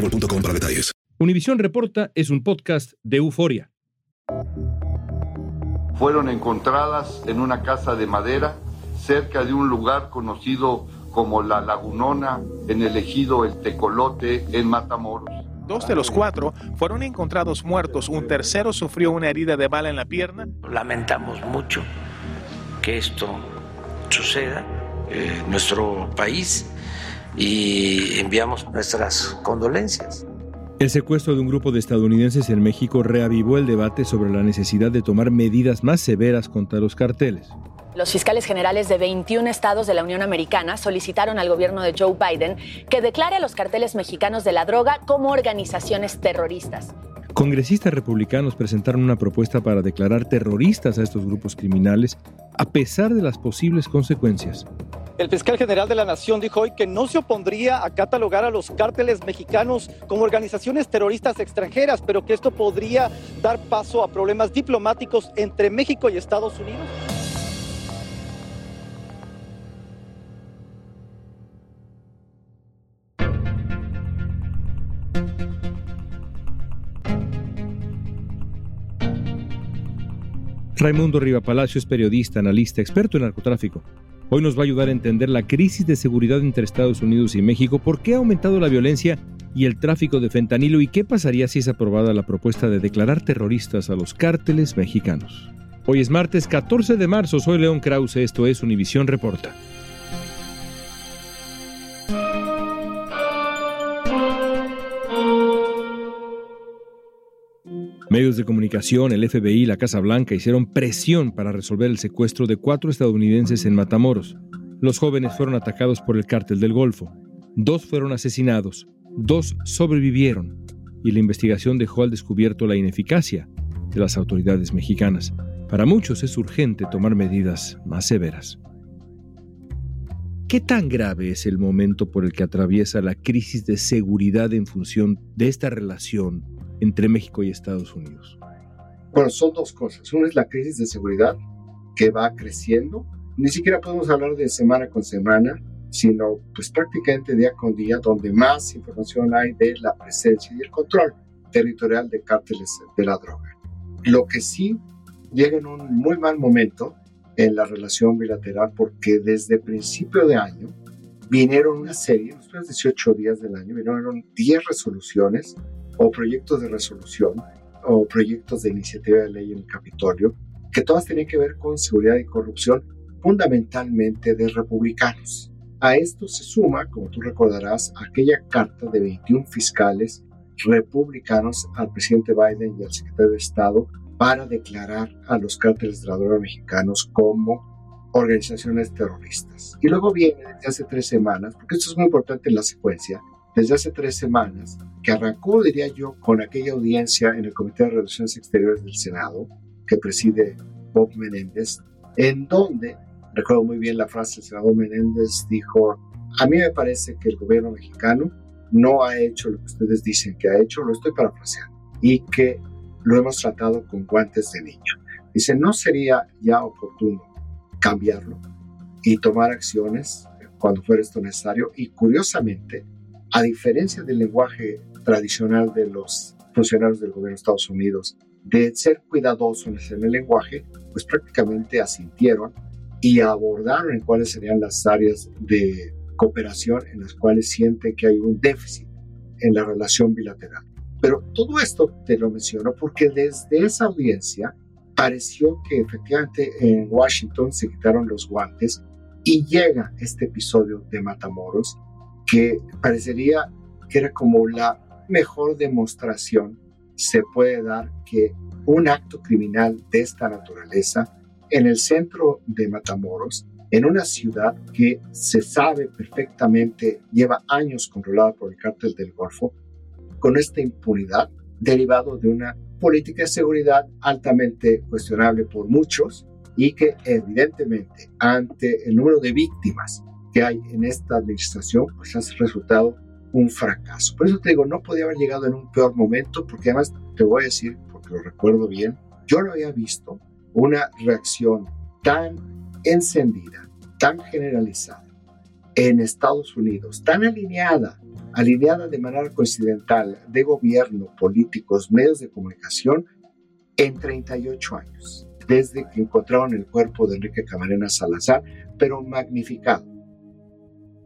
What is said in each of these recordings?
boostmobile.com para detalles. Univisión Reporta es un podcast de euforia. Fueron encontradas en una casa de madera cerca de un lugar conocido como La Lagunona en el ejido El Tecolote en Matamoros. Dos de los cuatro fueron encontrados muertos, un tercero sufrió una herida de bala en la pierna. Lamentamos mucho que esto suceda en nuestro país y enviamos nuestras condolencias. El secuestro de un grupo de estadounidenses en México reavivó el debate sobre la necesidad de tomar medidas más severas contra los carteles. Los fiscales generales de 21 estados de la Unión Americana solicitaron al gobierno de Joe Biden que declare a los carteles mexicanos de la droga como organizaciones terroristas. Congresistas republicanos presentaron una propuesta para declarar terroristas a estos grupos criminales a pesar de las posibles consecuencias. El fiscal general de la Nación dijo hoy que no se opondría a catalogar a los cárteles mexicanos como organizaciones terroristas extranjeras, pero que esto podría dar paso a problemas diplomáticos entre México y Estados Unidos. Raimundo Riva Palacio es periodista, analista, experto en narcotráfico. Hoy nos va a ayudar a entender la crisis de seguridad entre Estados Unidos y México, por qué ha aumentado la violencia y el tráfico de fentanilo y qué pasaría si es aprobada la propuesta de declarar terroristas a los cárteles mexicanos. Hoy es martes 14 de marzo, soy León Krause, esto es Univisión Reporta. Medios de comunicación, el FBI y la Casa Blanca hicieron presión para resolver el secuestro de cuatro estadounidenses en Matamoros. Los jóvenes fueron atacados por el cártel del Golfo. Dos fueron asesinados, dos sobrevivieron y la investigación dejó al descubierto la ineficacia de las autoridades mexicanas. Para muchos es urgente tomar medidas más severas. ¿Qué tan grave es el momento por el que atraviesa la crisis de seguridad en función de esta relación entre México y Estados Unidos? Bueno, son dos cosas. Una es la crisis de seguridad que va creciendo. Ni siquiera podemos hablar de semana con semana, sino pues prácticamente día con día, donde más información hay de la presencia y el control territorial de cárteles de la droga. Lo que sí llega en un muy mal momento en la relación bilateral porque desde principio de año vinieron una serie, los primeros 18 días del año, vinieron 10 resoluciones o proyectos de resolución o proyectos de iniciativa de ley en el Capitolio, que todas tenían que ver con seguridad y corrupción fundamentalmente de republicanos. A esto se suma, como tú recordarás, aquella carta de 21 fiscales republicanos al presidente Biden y al secretario de Estado para declarar a los cárteles de la droga mexicanos como organizaciones terroristas. Y luego viene desde hace tres semanas, porque esto es muy importante en la secuencia, desde hace tres semanas, que arrancó, diría yo, con aquella audiencia en el Comité de Relaciones Exteriores del Senado, que preside Bob Menéndez, en donde, recuerdo muy bien la frase del senador Menéndez, dijo, a mí me parece que el gobierno mexicano no ha hecho lo que ustedes dicen que ha hecho, lo estoy parafraseando, y que lo hemos tratado con guantes de niño. Dice, ¿no sería ya oportuno cambiarlo y tomar acciones cuando fuera esto necesario? Y curiosamente, a diferencia del lenguaje tradicional de los funcionarios del gobierno de Estados Unidos, de ser cuidadosos en el lenguaje, pues prácticamente asintieron y abordaron en cuáles serían las áreas de cooperación en las cuales sienten que hay un déficit en la relación bilateral. Pero todo esto te lo menciono porque desde esa audiencia pareció que efectivamente en Washington se quitaron los guantes y llega este episodio de Matamoros que parecería que era como la mejor demostración se puede dar que un acto criminal de esta naturaleza en el centro de Matamoros, en una ciudad que se sabe perfectamente lleva años controlada por el cártel del Golfo, con esta impunidad derivado de una política de seguridad altamente cuestionable por muchos y que evidentemente ante el número de víctimas que hay en esta administración, pues ha resultado un fracaso. Por eso te digo, no podía haber llegado en un peor momento, porque además te voy a decir, porque lo recuerdo bien, yo no había visto una reacción tan encendida, tan generalizada en Estados Unidos, tan alineada, alineada de manera coincidental de gobierno, políticos, medios de comunicación, en 38 años, desde que encontraron el cuerpo de Enrique Camarena Salazar, pero magnificado.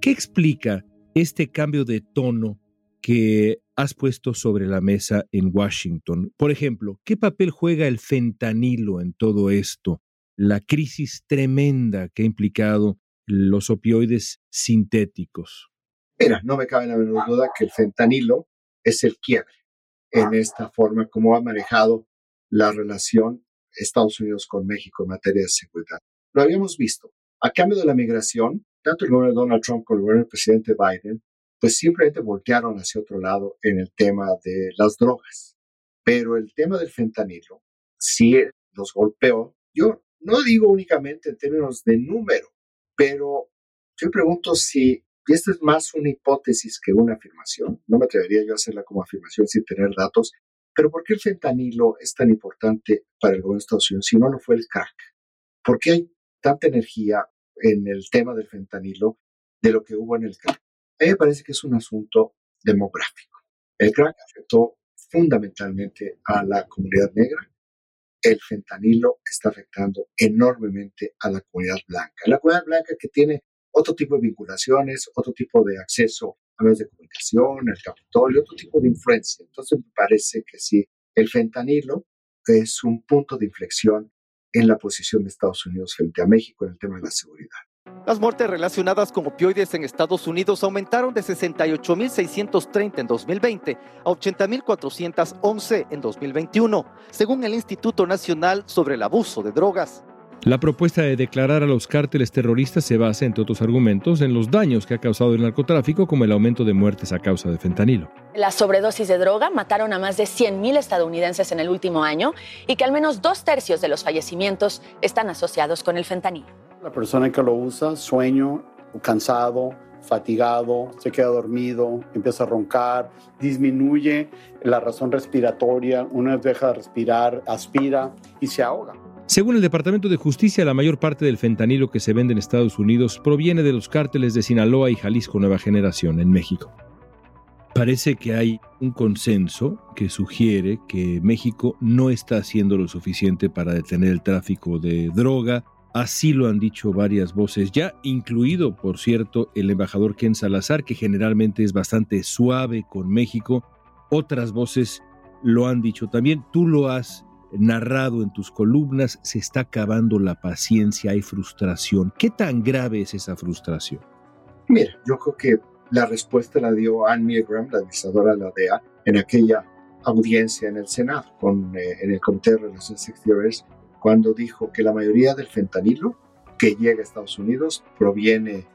¿Qué explica este cambio de tono que has puesto sobre la mesa en Washington? Por ejemplo, ¿qué papel juega el fentanilo en todo esto? La crisis tremenda que ha implicado los opioides sintéticos. Mira, no me cabe la menor duda que el fentanilo es el quiebre en esta forma como ha manejado la relación Estados Unidos con México en materia de seguridad. Lo habíamos visto. A cambio de la migración, tanto el gobierno de Donald Trump como el gobierno del presidente Biden, pues simplemente voltearon hacia otro lado en el tema de las drogas. Pero el tema del fentanilo sí los golpeó. Yo no digo únicamente en términos de número, pero yo pregunto si, y esto es más una hipótesis que una afirmación, no me atrevería yo a hacerla como afirmación sin tener datos, pero ¿por qué el fentanilo es tan importante para el gobierno de Estados Unidos si no lo fue el crack? ¿Por qué hay tanta energía en el tema del fentanilo de lo que hubo en el crack. A mí me parece que es un asunto demográfico. El crack afectó fundamentalmente a la comunidad negra. El fentanilo está afectando enormemente a la comunidad blanca. La comunidad blanca que tiene otro tipo de vinculaciones, otro tipo de acceso a medios de comunicación, al Capitolio, otro tipo de influencia. Entonces me parece que sí, el fentanilo es un punto de inflexión en la posición de Estados Unidos frente a México en el tema de la seguridad. Las muertes relacionadas con opioides en Estados Unidos aumentaron de 68.630 en 2020 a 80.411 en 2021, según el Instituto Nacional sobre el Abuso de Drogas. La propuesta de declarar a los cárteles terroristas se basa, entre otros argumentos, en los daños que ha causado el narcotráfico, como el aumento de muertes a causa de fentanilo. La sobredosis de droga mataron a más de 100.000 estadounidenses en el último año y que al menos dos tercios de los fallecimientos están asociados con el fentanilo. La persona que lo usa, sueño, cansado, fatigado, se queda dormido, empieza a roncar, disminuye la razón respiratoria, una vez deja de respirar, aspira y se ahoga. Según el Departamento de Justicia, la mayor parte del fentanilo que se vende en Estados Unidos proviene de los cárteles de Sinaloa y Jalisco Nueva Generación en México. Parece que hay un consenso que sugiere que México no está haciendo lo suficiente para detener el tráfico de droga. Así lo han dicho varias voces ya, incluido, por cierto, el embajador Ken Salazar, que generalmente es bastante suave con México. Otras voces lo han dicho también. Tú lo has narrado en tus columnas, se está acabando la paciencia, hay frustración. ¿Qué tan grave es esa frustración? Mira, yo creo que la respuesta la dio Anne Milgram, la administradora de la DEA, en aquella audiencia en el Senado, con, eh, en el Comité de Relaciones Exteriores, cuando dijo que la mayoría del fentanilo que llega a Estados Unidos proviene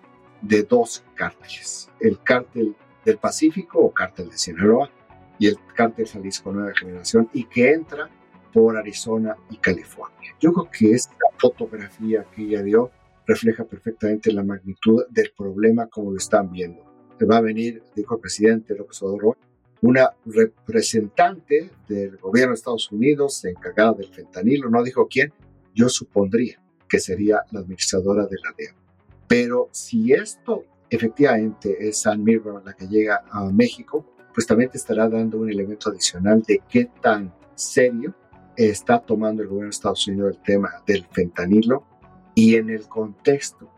de dos cárteles, el cártel del Pacífico o cártel de Sinaloa y el cártel Jalisco Nueva Generación, y que entra por Arizona y California. Yo creo que esta fotografía que ella dio refleja perfectamente la magnitud del problema como lo están viendo. Va a venir, dijo el presidente López Obrador, una representante del gobierno de Estados Unidos encargada del fentanilo, no dijo quién, yo supondría que sería la administradora de la DEA. Pero si esto efectivamente es San Mirror la que llega a México, pues también te estará dando un elemento adicional de qué tan serio está tomando el gobierno de Estados Unidos el tema del fentanilo y en el contexto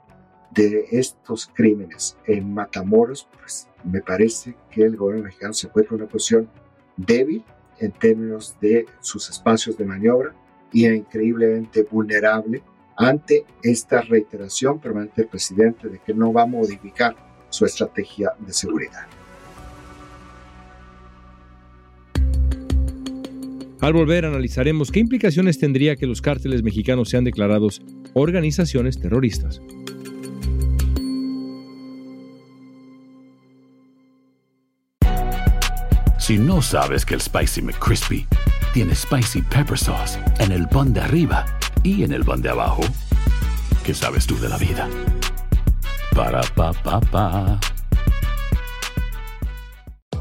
de estos crímenes en Matamoros, pues me parece que el gobierno mexicano se encuentra en una posición débil en términos de sus espacios de maniobra y increíblemente vulnerable ante esta reiteración permanente del presidente de que no va a modificar su estrategia de seguridad. Al volver analizaremos qué implicaciones tendría que los cárteles mexicanos sean declarados organizaciones terroristas. Si no sabes que el Spicy McCrispy tiene Spicy Pepper Sauce en el pan de arriba y en el pan de abajo, ¿qué sabes tú de la vida? Para, pa, pa, pa.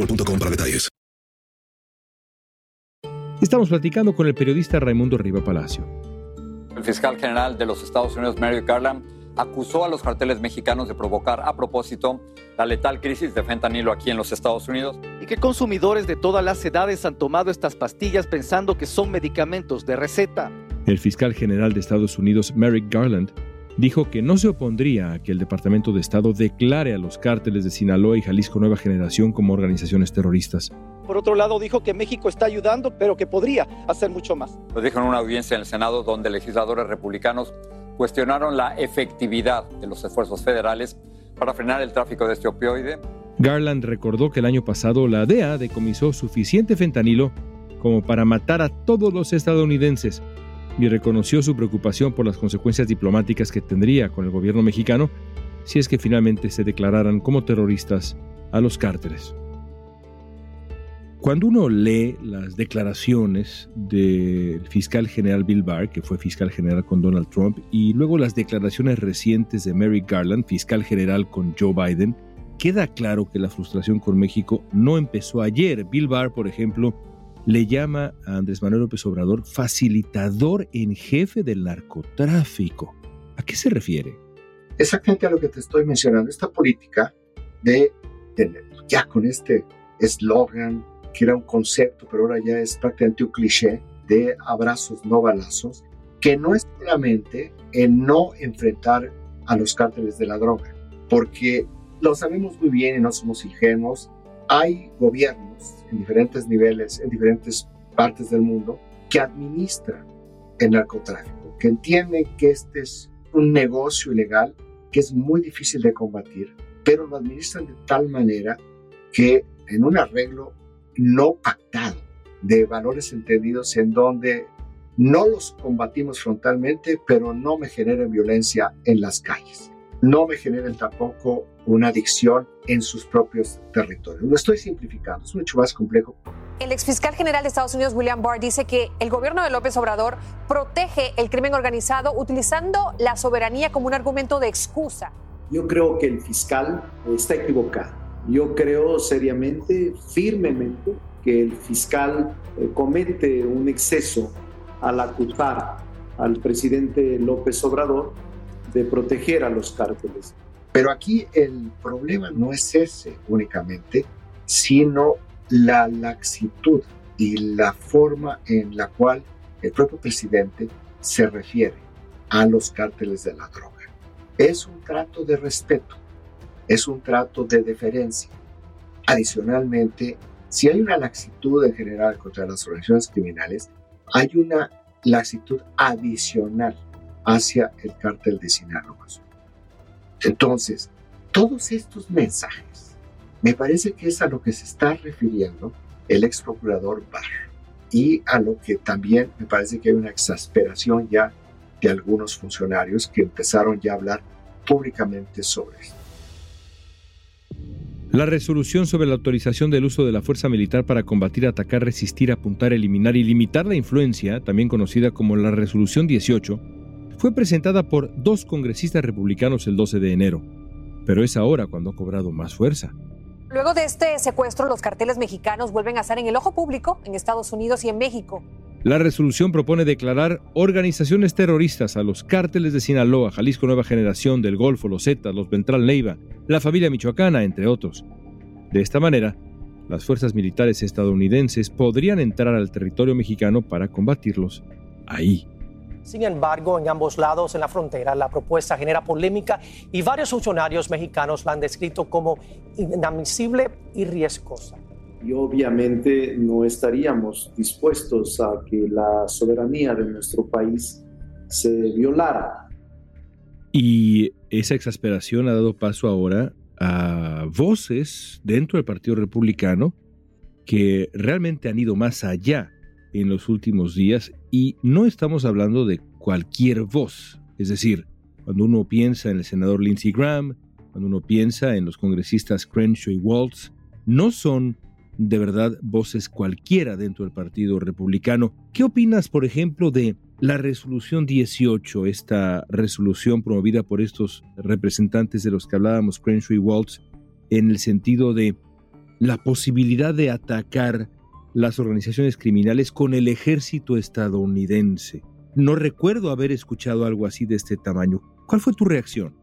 boostmobile.com para detalles. Estamos platicando con el periodista Raimundo Riva Palacio. El fiscal general de los Estados Unidos, Merrick Garland, acusó a los carteles mexicanos de provocar a propósito la letal crisis de fentanilo aquí en los Estados Unidos. Y que consumidores de todas las edades han tomado estas pastillas pensando que son medicamentos de receta. El fiscal general de Estados Unidos, Merrick Garland, dijo que no se opondría a que el Departamento de Estado declare a los cárteles de Sinaloa y Jalisco Nueva Generación como organizaciones terroristas. Por otro lado, dijo que México está ayudando, pero que podría hacer mucho más. Lo dijo en una audiencia en el Senado donde legisladores republicanos cuestionaron la efectividad de los esfuerzos federales para frenar el tráfico de este opioide. Garland recordó que el año pasado la DEA decomisó suficiente fentanilo como para matar a todos los estadounidenses y reconoció su preocupación por las consecuencias diplomáticas que tendría con el gobierno mexicano si es que finalmente se declararan como terroristas a los cárteles. Cuando uno lee las declaraciones del fiscal general Bill Barr, que fue fiscal general con Donald Trump, y luego las declaraciones recientes de Mary Garland, fiscal general con Joe Biden, queda claro que la frustración con México no empezó ayer. Bill Barr, por ejemplo, le llama a Andrés Manuel López Obrador facilitador en jefe del narcotráfico. ¿A qué se refiere? Exactamente a lo que te estoy mencionando, esta política de, ya con este eslogan que era un concepto, pero ahora ya es prácticamente un cliché de abrazos, no balazos, que no es solamente en no enfrentar a los cárteles de la droga, porque lo sabemos muy bien y no somos ingenuos, hay gobiernos en diferentes niveles, en diferentes partes del mundo, que administran el narcotráfico, que entienden que este es un negocio ilegal que es muy difícil de combatir, pero lo administran de tal manera que en un arreglo no pactado de valores entendidos en donde no los combatimos frontalmente, pero no me generen violencia en las calles no me generen tampoco una adicción en sus propios territorios. Lo estoy simplificando, es mucho más complejo. El exfiscal general de Estados Unidos, William Barr, dice que el gobierno de López Obrador protege el crimen organizado utilizando la soberanía como un argumento de excusa. Yo creo que el fiscal está equivocado. Yo creo seriamente, firmemente, que el fiscal eh, comete un exceso al acusar al presidente López Obrador de proteger a los cárteles. Pero aquí el problema no es ese únicamente, sino la laxitud y la forma en la cual el propio presidente se refiere a los cárteles de la droga. Es un trato de respeto, es un trato de deferencia. Adicionalmente, si hay una laxitud en general contra las organizaciones criminales, hay una laxitud adicional hacia el cártel de Sinaloa. Entonces, todos estos mensajes, me parece que es a lo que se está refiriendo el ex procurador Barr y a lo que también me parece que hay una exasperación ya de algunos funcionarios que empezaron ya a hablar públicamente sobre esto. La resolución sobre la autorización del uso de la fuerza militar para combatir, atacar, resistir, apuntar, eliminar y limitar la influencia, también conocida como la Resolución 18, fue presentada por dos congresistas republicanos el 12 de enero, pero es ahora cuando ha cobrado más fuerza. Luego de este secuestro, los carteles mexicanos vuelven a estar en el ojo público en Estados Unidos y en México. La resolución propone declarar organizaciones terroristas a los cárteles de Sinaloa, Jalisco Nueva Generación, del Golfo, los Zetas, los Ventral Neiva, la familia michoacana, entre otros. De esta manera, las fuerzas militares estadounidenses podrían entrar al territorio mexicano para combatirlos ahí. Sin embargo, en ambos lados en la frontera la propuesta genera polémica y varios funcionarios mexicanos la han descrito como inadmisible y riesgosa. Y obviamente no estaríamos dispuestos a que la soberanía de nuestro país se violara. Y esa exasperación ha dado paso ahora a voces dentro del Partido Republicano que realmente han ido más allá en los últimos días y no estamos hablando de cualquier voz. Es decir, cuando uno piensa en el senador Lindsey Graham, cuando uno piensa en los congresistas Crenshaw y Waltz, no son de verdad voces cualquiera dentro del Partido Republicano. ¿Qué opinas, por ejemplo, de la resolución 18, esta resolución promovida por estos representantes de los que hablábamos, Crenshaw y Waltz, en el sentido de la posibilidad de atacar las organizaciones criminales con el ejército estadounidense. No recuerdo haber escuchado algo así de este tamaño. ¿Cuál fue tu reacción?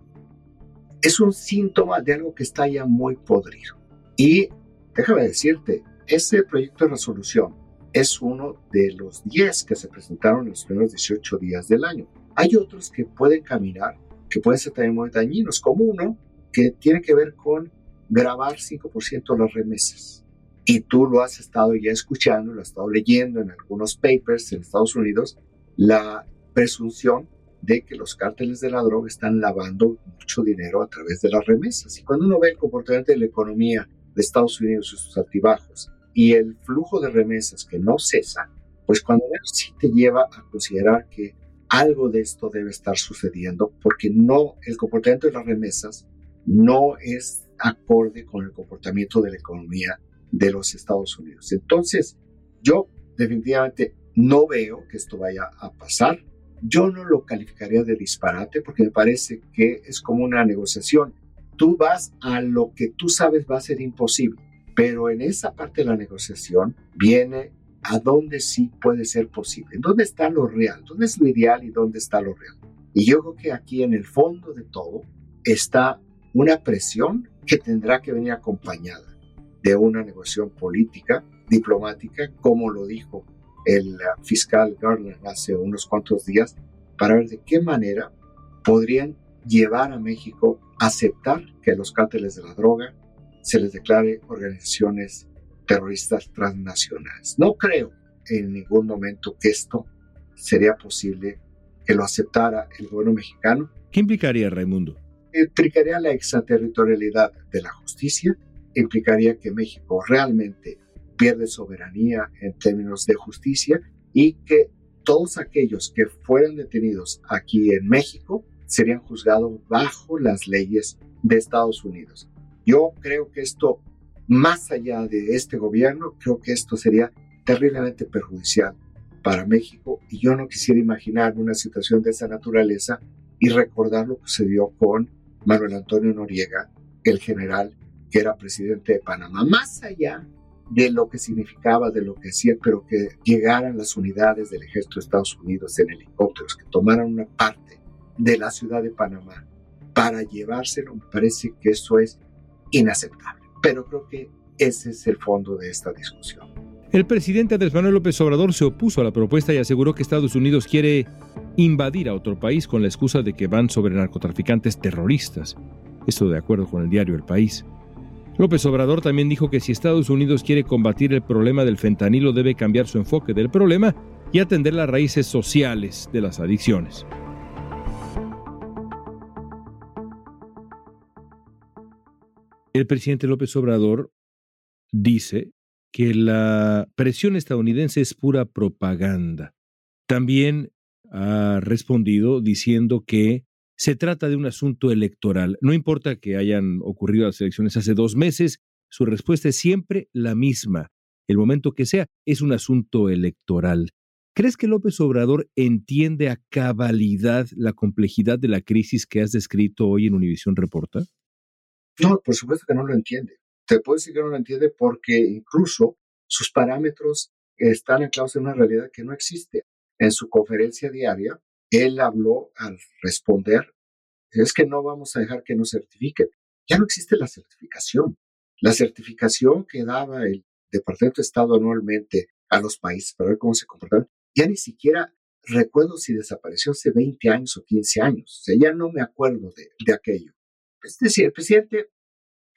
Es un síntoma de algo que está ya muy podrido. Y déjame decirte, ese proyecto de resolución es uno de los 10 que se presentaron en los primeros 18 días del año. Hay otros que pueden caminar, que pueden ser también muy dañinos, como uno que tiene que ver con grabar 5% las remesas y tú lo has estado ya escuchando, lo has estado leyendo en algunos papers en Estados Unidos, la presunción de que los cárteles de la droga están lavando mucho dinero a través de las remesas. Y cuando uno ve el comportamiento de la economía de Estados Unidos y sus altibajos y el flujo de remesas que no cesa, pues cuando menos sí te lleva a considerar que algo de esto debe estar sucediendo porque no, el comportamiento de las remesas no es acorde con el comportamiento de la economía de los Estados Unidos. Entonces, yo definitivamente no veo que esto vaya a pasar. Yo no lo calificaría de disparate porque me parece que es como una negociación. Tú vas a lo que tú sabes va a ser imposible, pero en esa parte de la negociación viene a dónde sí puede ser posible. ¿Dónde está lo real? ¿Dónde es lo ideal y dónde está lo real? Y yo creo que aquí en el fondo de todo está una presión que tendrá que venir acompañada de una negociación política, diplomática, como lo dijo el fiscal Gardner hace unos cuantos días, para ver de qué manera podrían llevar a México a aceptar que los cárteles de la droga se les declare organizaciones terroristas transnacionales. No creo en ningún momento que esto sería posible que lo aceptara el gobierno mexicano. ¿Qué implicaría, Raimundo? Implicaría la extraterritorialidad de la justicia, implicaría que México realmente pierde soberanía en términos de justicia y que todos aquellos que fueran detenidos aquí en México serían juzgados bajo las leyes de Estados Unidos. Yo creo que esto, más allá de este gobierno, creo que esto sería terriblemente perjudicial para México y yo no quisiera imaginar una situación de esa naturaleza y recordar lo que sucedió con Manuel Antonio Noriega, el general que era presidente de Panamá, más allá de lo que significaba, de lo que hacía, pero que llegaran las unidades del ejército de Estados Unidos en helicópteros, que tomaran una parte de la ciudad de Panamá para llevárselo, me parece que eso es inaceptable. Pero creo que ese es el fondo de esta discusión. El presidente Andrés Manuel López Obrador se opuso a la propuesta y aseguró que Estados Unidos quiere invadir a otro país con la excusa de que van sobre narcotraficantes terroristas. Esto de acuerdo con el diario El País. López Obrador también dijo que si Estados Unidos quiere combatir el problema del fentanilo debe cambiar su enfoque del problema y atender las raíces sociales de las adicciones. El presidente López Obrador dice que la presión estadounidense es pura propaganda. También ha respondido diciendo que se trata de un asunto electoral. No importa que hayan ocurrido las elecciones hace dos meses, su respuesta es siempre la misma. El momento que sea, es un asunto electoral. ¿Crees que López Obrador entiende a cabalidad la complejidad de la crisis que has descrito hoy en Univisión Reporta? No, por supuesto que no lo entiende. Te puedo decir que no lo entiende porque incluso sus parámetros están anclados en una realidad que no existe. En su conferencia diaria, él habló al responder, es que no vamos a dejar que nos certifiquen. Ya no existe la certificación. La certificación que daba el Departamento de Estado anualmente a los países para ver cómo se comportaban, ya ni siquiera recuerdo si desapareció hace 20 años o 15 años. Ya no me acuerdo de, de aquello. Es decir, el presidente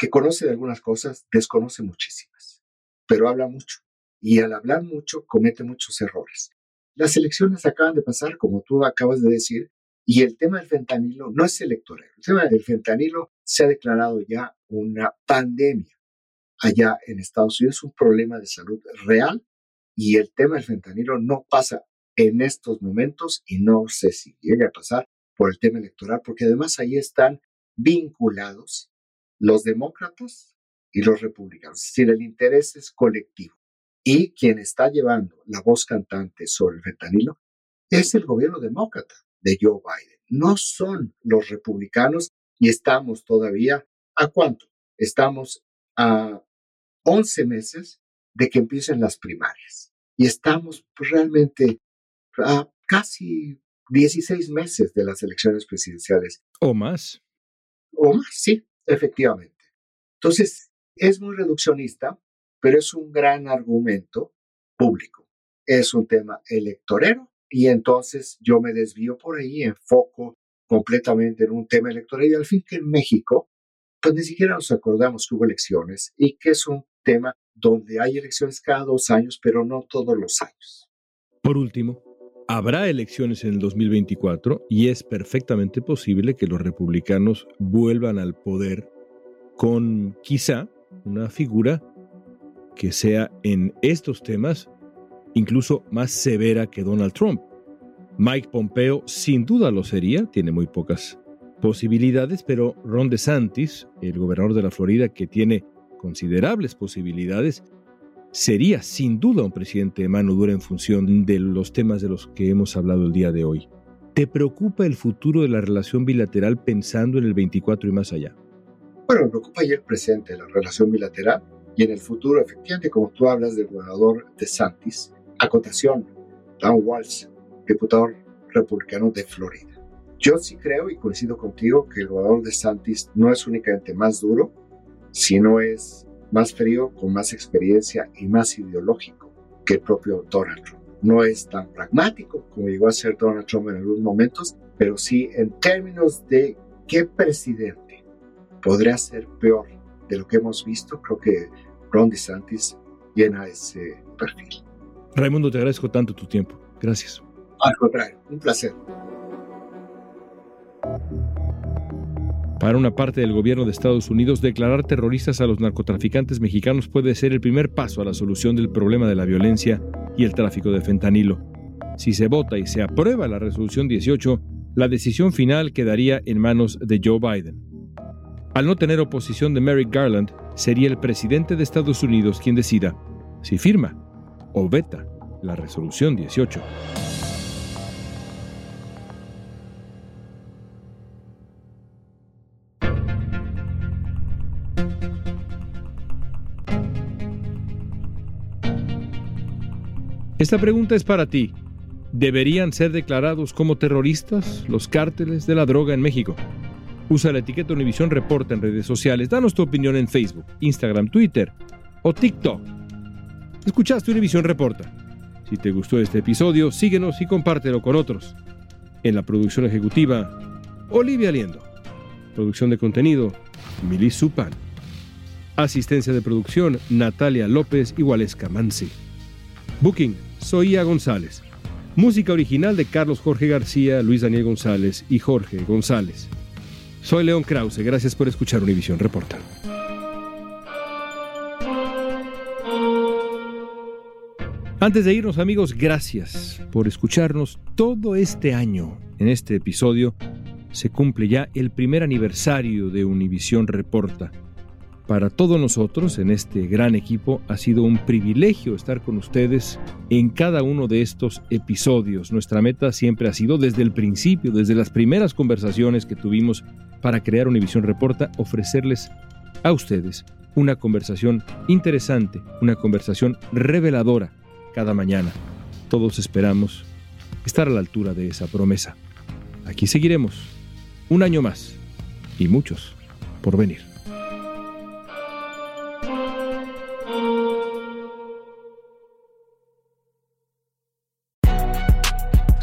que conoce de algunas cosas, desconoce muchísimas, pero habla mucho. Y al hablar mucho, comete muchos errores. Las elecciones acaban de pasar, como tú acabas de decir, y el tema del fentanilo no es electoral. El tema del fentanilo se ha declarado ya una pandemia allá en Estados Unidos, un problema de salud real, y el tema del fentanilo no pasa en estos momentos y no sé si llegue a pasar por el tema electoral, porque además ahí están vinculados los demócratas y los republicanos. Es decir, el interés es colectivo. Y quien está llevando la voz cantante sobre el fentanilo es el gobierno demócrata de Joe Biden. No son los republicanos y estamos todavía, ¿a cuánto? Estamos a 11 meses de que empiecen las primarias. Y estamos realmente a casi 16 meses de las elecciones presidenciales. ¿O más? O más, sí, efectivamente. Entonces, es muy reduccionista, pero es un gran argumento público. Es un tema electorero y entonces yo me desvío por ahí, enfoco completamente en un tema electoral y al fin que en México, pues ni siquiera nos acordamos que hubo elecciones y que es un tema donde hay elecciones cada dos años, pero no todos los años. Por último, habrá elecciones en el 2024 y es perfectamente posible que los republicanos vuelvan al poder con quizá una figura que sea en estos temas incluso más severa que Donald Trump. Mike Pompeo sin duda lo sería, tiene muy pocas posibilidades, pero Ron DeSantis, el gobernador de la Florida que tiene considerables posibilidades, sería sin duda un presidente de mano dura en función de los temas de los que hemos hablado el día de hoy. ¿Te preocupa el futuro de la relación bilateral pensando en el 24 y más allá? Bueno, me preocupa el presente, la relación bilateral, y en el futuro, efectivamente, como tú hablas del gobernador de Santis, acotación, Dan Walsh, diputado republicano de Florida. Yo sí creo y coincido contigo que el gobernador de Santis no es únicamente más duro, sino es más frío, con más experiencia y más ideológico que el propio Donald Trump. No es tan pragmático como llegó a ser Donald Trump en algunos momentos, pero sí en términos de qué presidente podría ser peor de lo que hemos visto, creo que Ron DeSantis llena ese perfil. Raimundo, te agradezco tanto tu tiempo. Gracias. Al contrario, un placer. Para una parte del gobierno de Estados Unidos, declarar terroristas a los narcotraficantes mexicanos puede ser el primer paso a la solución del problema de la violencia y el tráfico de fentanilo. Si se vota y se aprueba la resolución 18, la decisión final quedaría en manos de Joe Biden. Al no tener oposición de Merrick Garland, sería el presidente de Estados Unidos quien decida si firma o veta la resolución 18. Esta pregunta es para ti. ¿Deberían ser declarados como terroristas los cárteles de la droga en México? Usa la etiqueta Univisión Reporta en redes sociales. Danos tu opinión en Facebook, Instagram, Twitter o TikTok. Escuchaste Univisión Reporta. Si te gustó este episodio, síguenos y compártelo con otros. En la producción ejecutiva, Olivia Liendo. Producción de contenido, Milis Supan. Asistencia de producción, Natalia López y Waleska Mansi. Booking, Soía González. Música original de Carlos Jorge García, Luis Daniel González y Jorge González. Soy León Krause, gracias por escuchar Univisión Reporta. Antes de irnos amigos, gracias por escucharnos todo este año. En este episodio se cumple ya el primer aniversario de Univisión Reporta. Para todos nosotros en este gran equipo ha sido un privilegio estar con ustedes en cada uno de estos episodios. Nuestra meta siempre ha sido desde el principio, desde las primeras conversaciones que tuvimos para crear Univisión Reporta, ofrecerles a ustedes una conversación interesante, una conversación reveladora cada mañana. Todos esperamos estar a la altura de esa promesa. Aquí seguiremos un año más y muchos por venir.